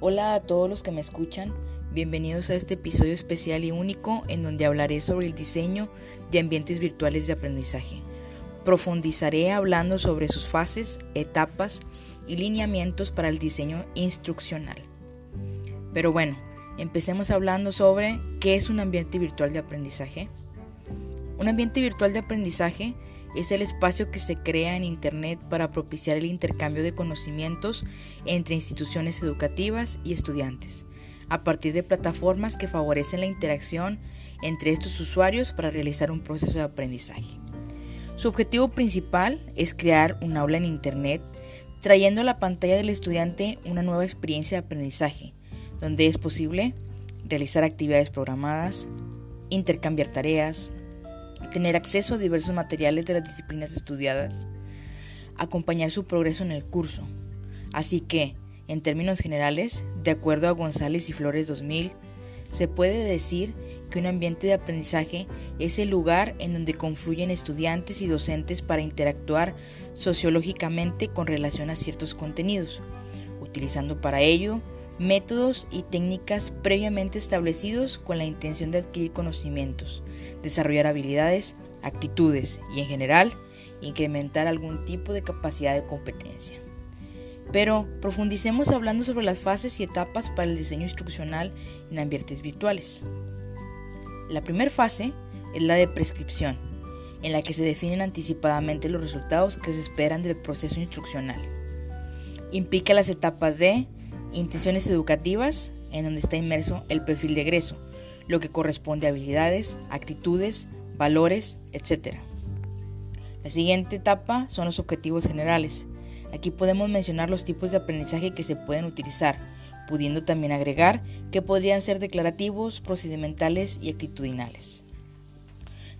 Hola a todos los que me escuchan, bienvenidos a este episodio especial y único en donde hablaré sobre el diseño de ambientes virtuales de aprendizaje. Profundizaré hablando sobre sus fases, etapas y lineamientos para el diseño instruccional. Pero bueno, empecemos hablando sobre qué es un ambiente virtual de aprendizaje. Un ambiente virtual de aprendizaje es el espacio que se crea en Internet para propiciar el intercambio de conocimientos entre instituciones educativas y estudiantes, a partir de plataformas que favorecen la interacción entre estos usuarios para realizar un proceso de aprendizaje. Su objetivo principal es crear un aula en Internet, trayendo a la pantalla del estudiante una nueva experiencia de aprendizaje, donde es posible realizar actividades programadas, intercambiar tareas, tener acceso a diversos materiales de las disciplinas estudiadas, acompañar su progreso en el curso. Así que, en términos generales, de acuerdo a González y Flores 2000, se puede decir que un ambiente de aprendizaje es el lugar en donde confluyen estudiantes y docentes para interactuar sociológicamente con relación a ciertos contenidos, utilizando para ello métodos y técnicas previamente establecidos con la intención de adquirir conocimientos, desarrollar habilidades, actitudes y en general incrementar algún tipo de capacidad de competencia. Pero profundicemos hablando sobre las fases y etapas para el diseño instruccional en ambientes virtuales. La primera fase es la de prescripción, en la que se definen anticipadamente los resultados que se esperan del proceso instruccional. Implica las etapas de intenciones educativas, en donde está inmerso el perfil de egreso, lo que corresponde a habilidades, actitudes, valores, etc. La siguiente etapa son los objetivos generales. Aquí podemos mencionar los tipos de aprendizaje que se pueden utilizar, pudiendo también agregar que podrían ser declarativos, procedimentales y actitudinales.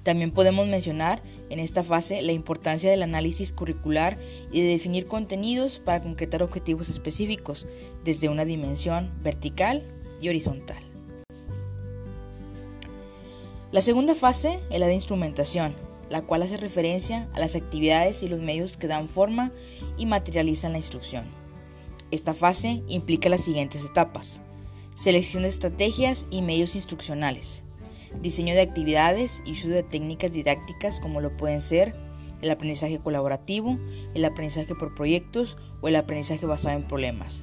También podemos mencionar en esta fase la importancia del análisis curricular y de definir contenidos para concretar objetivos específicos desde una dimensión vertical y horizontal. La segunda fase es la de instrumentación, la cual hace referencia a las actividades y los medios que dan forma y materializan la instrucción. Esta fase implica las siguientes etapas. Selección de estrategias y medios instruccionales, diseño de actividades y uso de técnicas didácticas como lo pueden ser el aprendizaje colaborativo, el aprendizaje por proyectos o el aprendizaje basado en problemas,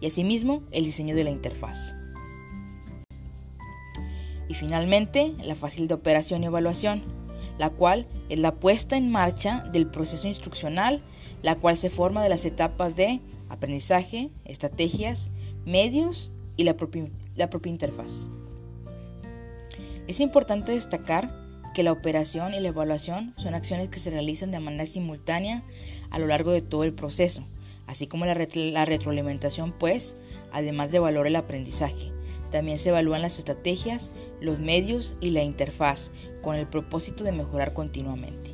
y asimismo el diseño de la interfaz. Y finalmente, la fase de operación y evaluación, la cual es la puesta en marcha del proceso instruccional, la cual se forma de las etapas de aprendizaje, estrategias, medios y la propia, la propia interfaz. Es importante destacar que la operación y la evaluación son acciones que se realizan de manera simultánea a lo largo de todo el proceso, así como la, retroalimentación, pues, además de valorar el aprendizaje. También se evalúan las estrategias, los medios y la interfaz con el propósito de mejorar continuamente.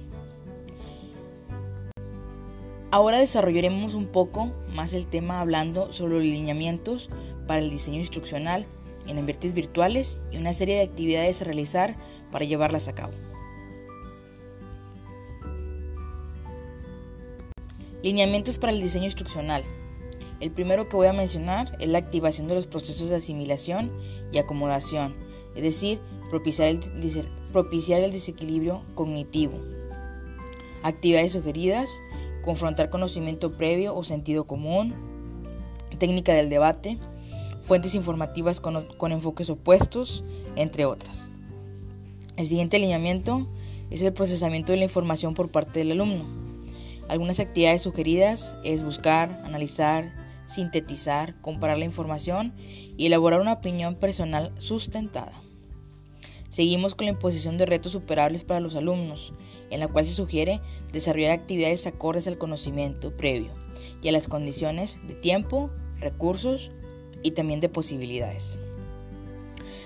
Ahora desarrollaremos un poco más el tema hablando sobre los lineamientos para el diseño instruccional en ambientes virtuales y una serie de actividades a realizar para llevarlas a cabo. Lineamientos para el diseño instruccional. El primero que voy a mencionar es la activación de los procesos de asimilación y acomodación, es decir, propiciar el, propiciar el desequilibrio cognitivo. Actividades sugeridas, confrontar conocimiento previo o sentido común, técnica del debate, fuentes informativas con, enfoques opuestos, entre otras. El siguiente alineamiento es el procesamiento de la información por parte del alumno. Algunas actividades sugeridas es buscar, analizar, sintetizar, comparar la información y elaborar una opinión personal sustentada. Seguimos con la imposición de retos superables para los alumnos, en la cual se sugiere desarrollar actividades acordes al conocimiento previo y a las condiciones de tiempo, recursos y también de posibilidades.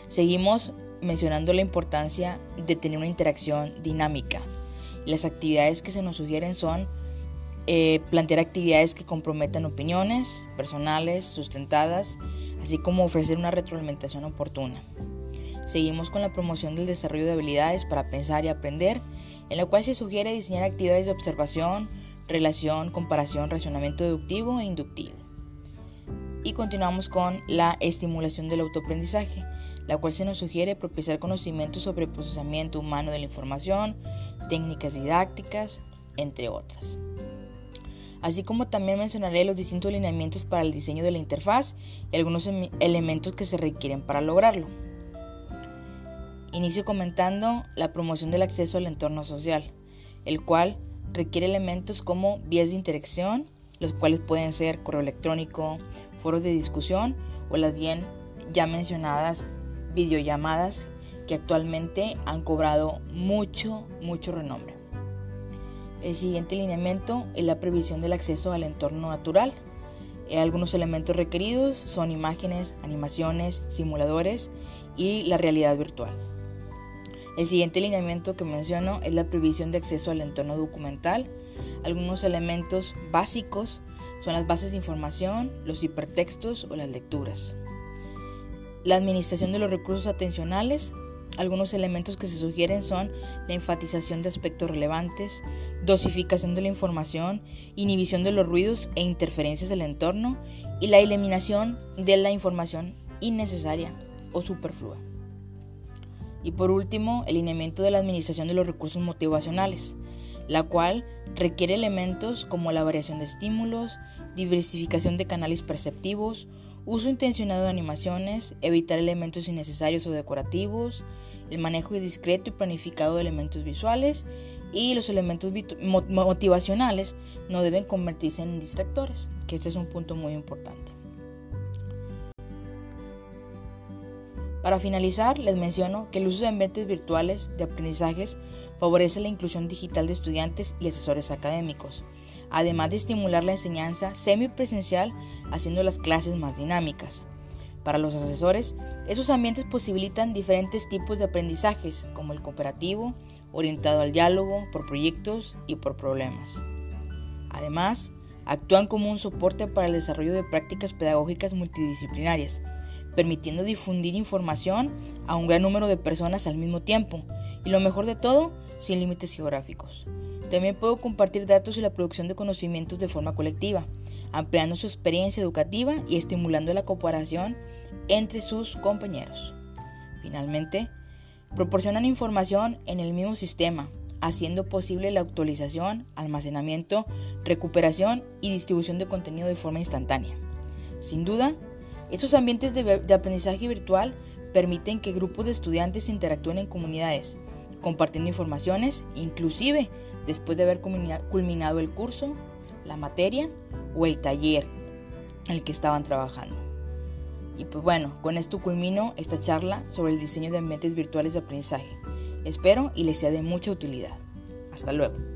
Seguimos mencionando la importancia de tener una interacción dinámica. Las actividades que se nos sugieren son eh, plantear actividades que comprometan opiniones personales, sustentadas, así como ofrecer una retroalimentación oportuna. Seguimos con la promoción del desarrollo de habilidades para pensar y aprender, en la cual se sugiere diseñar actividades de observación, relación, comparación, razonamiento deductivo e inductivo. Y continuamos con la estimulación del autoaprendizaje, la cual se nos sugiere propiciar conocimientos sobre procesamiento humano de la información, técnicas didácticas, entre otras. Así como también mencionaré los distintos lineamientos para el diseño de la interfaz y algunos em, elementos que se requieren para lograrlo. Inicio comentando la promoción del acceso al entorno social, el cual requiere elementos como vías de interacción, los cuales pueden ser correo electrónico, foros de discusión o las bien ya mencionadas videollamadas que actualmente han cobrado mucho, mucho renombre. El siguiente lineamiento es la previsión del acceso al entorno natural. Eh, algunos elementos requeridos son imágenes, animaciones, simuladores y la realidad virtual. El siguiente lineamiento que menciono es la previsión de acceso al entorno documental. Algunos elementos básicos son las bases de información, los hipertextos o las lecturas. La administración de los recursos atencionales. Algunos elementos que se sugieren son la enfatización de aspectos relevantes, dosificación de la información, inhibición de los ruidos e interferencias del entorno y la eliminación de la información innecesaria o superflua. Y por último, el lineamiento de la administración de los recursos motivacionales, la cual requiere elementos como la variación de estímulos, diversificación de canales perceptivos, uso intencionado de animaciones, evitar elementos innecesarios o decorativos, el manejo discreto y planificado de elementos visuales y los elementos motivacionales no deben convertirse en distractores, que este es un punto muy importante. Para finalizar, les menciono que el uso de ambientes virtuales de aprendizajes favorece la inclusión digital de estudiantes y asesores académicos, además de estimular la enseñanza semipresencial haciendo las clases más dinámicas. Para los asesores, esos ambientes posibilitan diferentes tipos de aprendizajes, como el cooperativo, orientado al diálogo, por proyectos y por problemas. Además, actúan como un soporte para el desarrollo de prácticas pedagógicas multidisciplinarias, permitiendo difundir información a un gran número de personas al mismo tiempo y lo mejor de todo, sin límites geográficos. También puedo compartir datos y la producción de conocimientos de forma colectiva, ampliando su experiencia educativa y estimulando la cooperación entre sus compañeros. Finalmente, proporcionan información en el mismo sistema, haciendo posible la actualización, almacenamiento, recuperación y distribución de contenido de forma instantánea. Sin duda, estos ambientes de, aprendizaje virtual permiten que grupos de estudiantes interactúen en comunidades, compartiendo informaciones, inclusive después de haber culminado el curso, la materia o el taller en el que estaban trabajando. Y pues bueno, con esto culmino esta charla sobre el diseño de ambientes virtuales de aprendizaje. Espero y les sea de mucha utilidad. Hasta luego.